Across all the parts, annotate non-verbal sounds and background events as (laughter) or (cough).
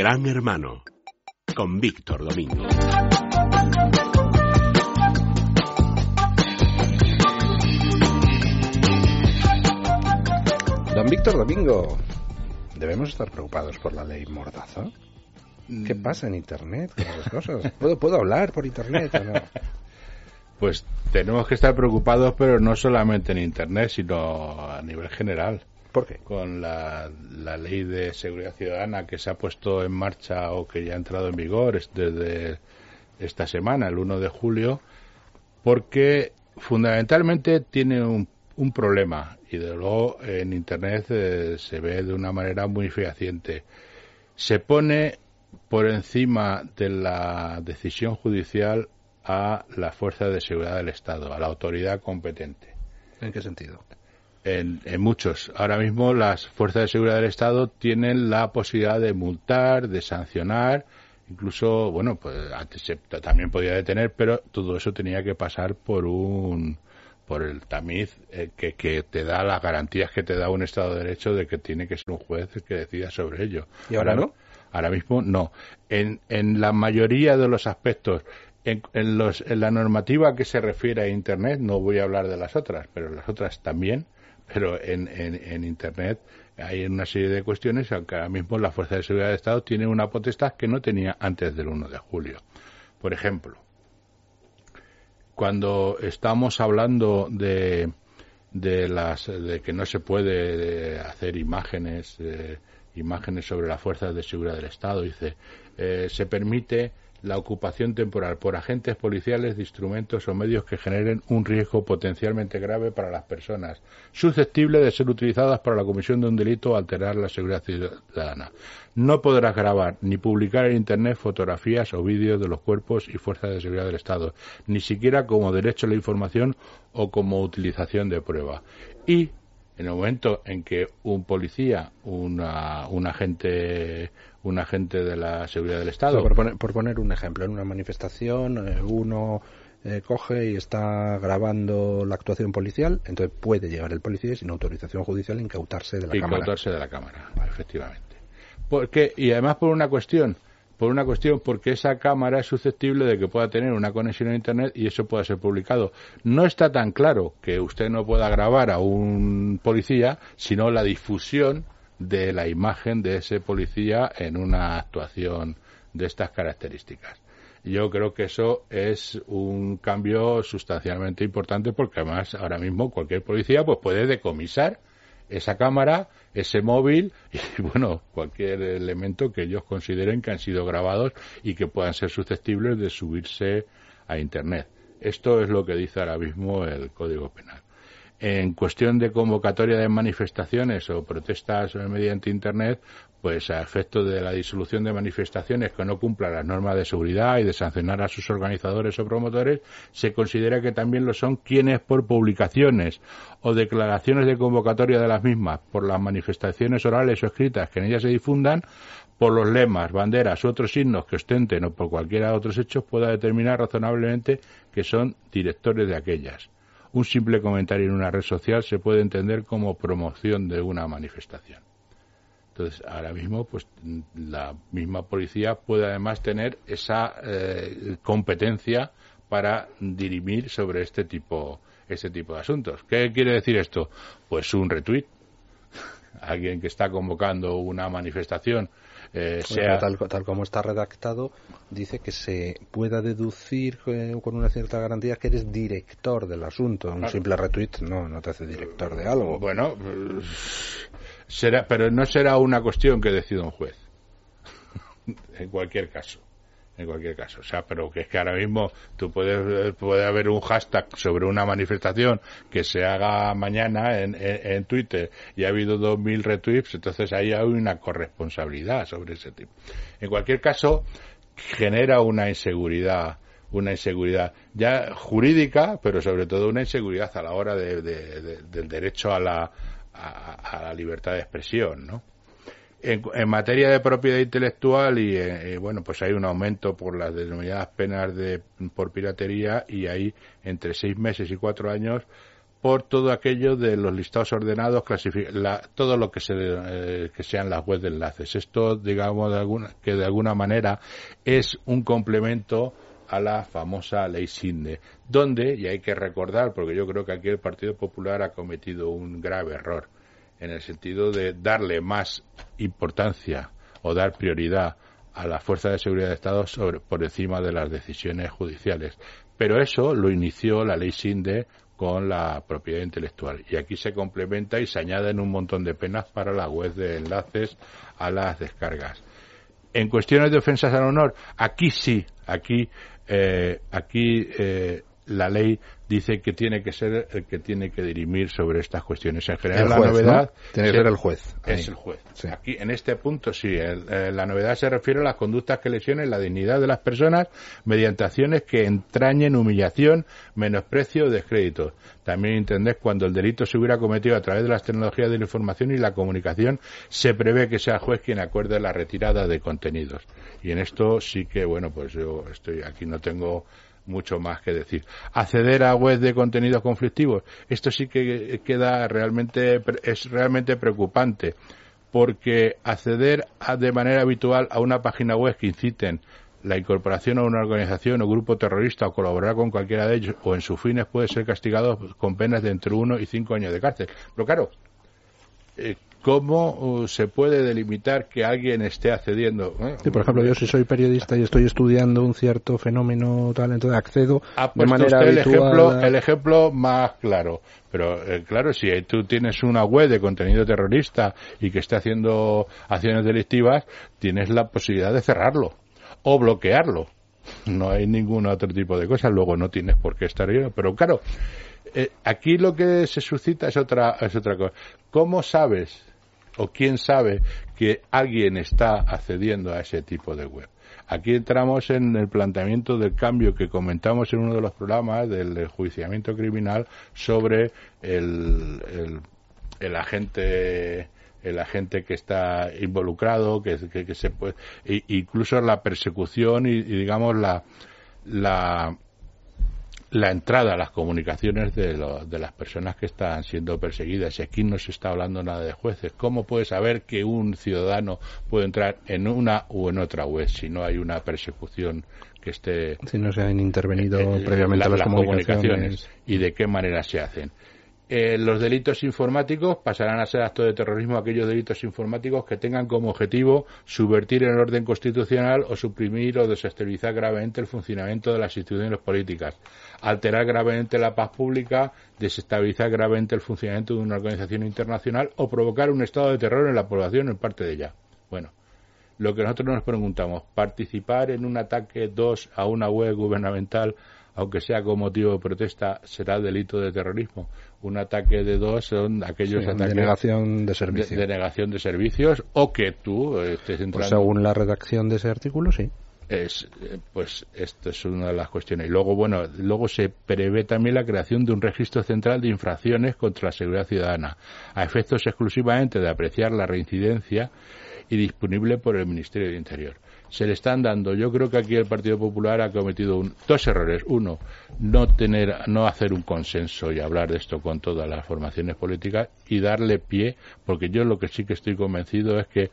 Gran Hermano con Víctor Domingo. Don Víctor Domingo, ¿debemos estar preocupados por la ley Mordaza? ¿Qué Mm. pasa en Internet con esas cosas? ¿Puedo, ¿Puedo hablar por Internet o no? (laughs) Pues tenemos que estar preocupados, pero no solamente en Internet, sino a nivel general. ¿Por qué? Con la, la ley de seguridad ciudadana que se ha puesto en marcha o que ya ha entrado en vigor es- desde esta semana, el 1 de julio, porque fundamentalmente tiene un, un problema y de luego en Internet eh, se ve de una manera muy fehaciente. Se pone por encima de la decisión judicial a la fuerza de seguridad del Estado, a la autoridad competente. ¿En qué sentido? En, en muchos. Ahora mismo las fuerzas de seguridad del Estado tienen la posibilidad de multar, de sancionar, incluso, bueno, pues antes se- también podía detener, pero todo eso tenía que pasar por un por el tamiz eh, que, que te da las garantías que te da un Estado de Derecho de que tiene que ser un juez el que decida sobre ello. ¿Y ahora no? Ahora mismo no. En, en la mayoría de los aspectos, en, en los, en la normativa que se refiere a Internet, no voy a hablar de las otras, pero las otras también, pero en, en, en Internet hay una serie de cuestiones, aunque ahora mismo la Fuerza de Seguridad del Estado tiene una potestad que no tenía antes del 1 de julio. Por ejemplo, cuando estamos hablando de, de las de que no se puede eh, hacer imágenes eh, imágenes sobre las fuerzas de seguridad del Estado dice eh, se permite la ocupación temporal por agentes policiales de instrumentos o medios que generen un riesgo potencialmente grave para las personas, susceptible de ser utilizadas para la comisión de un delito o alterar la seguridad ciudadana. No podrás grabar ni publicar en Internet fotografías o vídeos de los cuerpos y fuerzas de seguridad del Estado, ni siquiera como derecho a la información o como utilización de prueba. Y en el momento en que un policía, una, un agente un agente de la seguridad del Estado. Por, poner, por, poner, un ejemplo, en una manifestación eh, uno eh, coge y está grabando la actuación policial, entonces puede llegar el policía sin autorización judicial incautarse de la incautarse cámara. de la cámara, efectivamente. Porque, y además por una cuestión, por una cuestión porque esa cámara es susceptible de que pueda tener una conexión a internet y eso pueda ser publicado. No está tan claro que usted no pueda grabar a un policía, sino la difusión de la imagen de ese policía en una actuación de estas características. Yo creo que eso es un cambio sustancialmente importante porque además ahora mismo cualquier policía pues puede decomisar esa cámara, ese móvil (laughs) y bueno, cualquier elemento que ellos consideren que han sido grabados y que puedan ser susceptibles de subirse a internet. Esto es lo que dice ahora mismo el Código Penal en cuestión de convocatoria de manifestaciones o protestas mediante Internet, pues a efecto de la disolución de manifestaciones que no cumplan las normas de seguridad y de sancionar a sus organizadores o promotores, se considera que también lo son quienes por publicaciones o declaraciones de convocatoria de las mismas, por las manifestaciones orales o escritas que en ellas se difundan, por los lemas, banderas u otros signos que ostenten o por cualquiera de otros hechos, pueda determinar razonablemente que son directores de aquellas un simple comentario en una red social se puede entender como promoción de una manifestación. Entonces, ahora mismo, pues la misma policía puede además tener esa eh, competencia para dirimir sobre este tipo, este tipo de asuntos. ¿Qué quiere decir esto? Pues un retweet. Alguien que está convocando una manifestación eh, sea... tal, tal, como está redactado, dice que se pueda deducir eh, con una cierta garantía que eres director del asunto. Un claro. simple retweet no, no te hace director de algo. Bueno, será, pero no será una cuestión que decida un juez. (laughs) en cualquier caso. En cualquier caso. O sea, pero que es que ahora mismo tú puedes, puede haber un hashtag sobre una manifestación que se haga mañana en, en, Twitter y ha habido 2.000 retweets, entonces ahí hay una corresponsabilidad sobre ese tipo. En cualquier caso, genera una inseguridad una inseguridad ya jurídica, pero sobre todo una inseguridad a la hora de, de, de, del derecho a la, a, la libertad de expresión, ¿no? En, en materia de propiedad intelectual y eh, bueno pues hay un aumento por las denominadas penas de por piratería y hay entre seis meses y cuatro años por todo aquello de los listados ordenados, la, todo lo que, se, eh, que sean las webs de enlaces. Esto, digamos, de alguna, que de alguna manera es un complemento a la famosa ley SINDE, donde, y hay que recordar, porque yo creo que aquí el Partido Popular ha cometido un grave error, en el sentido de darle más importancia o dar prioridad a la Fuerza de Seguridad de Estado sobre, por encima de las decisiones judiciales. Pero eso lo inició la ley SINDE con la propiedad intelectual. Y aquí se complementa y se añaden un montón de penas para la web de enlaces a las descargas. En cuestiones de ofensas al honor, aquí sí, aquí, eh, aquí eh, la ley dice que tiene que ser el que tiene que dirimir sobre estas cuestiones. En general, la novedad tiene que ser el juez. Es el juez. Aquí, en este punto, sí. Eh, la novedad se refiere a las conductas que lesionen la dignidad de las personas mediante acciones que entrañen humillación, menosprecio o descrédito. También entendés cuando el delito se hubiera cometido a través de las tecnologías de la información y la comunicación, se prevé que sea el juez quien acuerde la retirada de contenidos. Y en esto sí que, bueno, pues yo estoy aquí, no tengo mucho más que decir. Acceder a web de contenidos conflictivos, esto sí que queda realmente, es realmente preocupante, porque acceder de manera habitual a una página web que inciten la incorporación a una organización o grupo terrorista o colaborar con cualquiera de ellos o en sus fines puede ser castigado con penas de entre uno y cinco años de cárcel. Pero claro, eh, cómo uh, se puede delimitar que alguien esté accediendo. por ejemplo, yo si soy periodista y estoy estudiando un cierto fenómeno tal, entonces accedo de manera el ejemplo, el ejemplo más claro. Pero eh, claro, si tú tienes una web de contenido terrorista y que esté haciendo acciones delictivas, tienes la posibilidad de cerrarlo o bloquearlo. No hay ningún otro tipo de cosa. Luego no tienes por qué estar ahí. Pero claro, eh, aquí lo que se suscita es otra, es otra cosa. ¿Cómo sabes o quién sabe que alguien está accediendo a ese tipo de web. Aquí entramos en el planteamiento del cambio que comentamos en uno de los programas del enjuiciamiento criminal sobre el, el, agente el agente que está involucrado, que, que, se puede, incluso la persecución y, y digamos la, la la entrada a las comunicaciones de, de, las personas que están siendo perseguidas. Y aquí no se está hablando nada de jueces. ¿Cómo puede saber que un ciudadano puede entrar en una u en otra web si no hay una persecución que esté. Si no se han intervenido eh, eh, previamente las, comunicaciones. y de qué manera se hacen. Eh, los delitos informáticos pasarán a ser actos de terrorismo aquellos delitos informáticos que tengan como objetivo subvertir el orden constitucional o suprimir o desestabilizar gravemente el funcionamiento de las instituciones políticas, alterar gravemente la paz pública, desestabilizar gravemente el funcionamiento de una organización internacional o provocar un estado de terror en la población en parte de ella. Bueno, lo que nosotros nos preguntamos, participar en un ataque 2 a una web gubernamental aunque sea con motivo de protesta, será delito de terrorismo. Un ataque de dos son aquellos ataques de negación de servicios. De, negación de servicios o que tú estés pues entrando. Pues según la redacción de ese artículo, sí. Es, eh, pues esto es una de las cuestiones. Y luego, bueno, luego se prevé también la creación de un registro central de infracciones contra la seguridad ciudadana, a efectos exclusivamente de apreciar la reincidencia y disponible por el Ministerio de Interior se le están dando. Yo creo que aquí el Partido Popular ha cometido dos errores. Uno, no tener, no hacer un consenso y hablar de esto con todas las formaciones políticas y darle pie, porque yo lo que sí que estoy convencido es que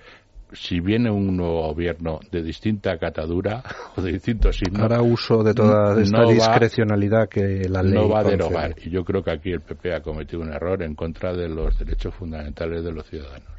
si viene un nuevo gobierno de distinta catadura (laughs) o de distintos signos, hará uso de toda esta discrecionalidad que la ley no va a derogar. Y yo creo que aquí el PP ha cometido un error en contra de los derechos fundamentales de los ciudadanos.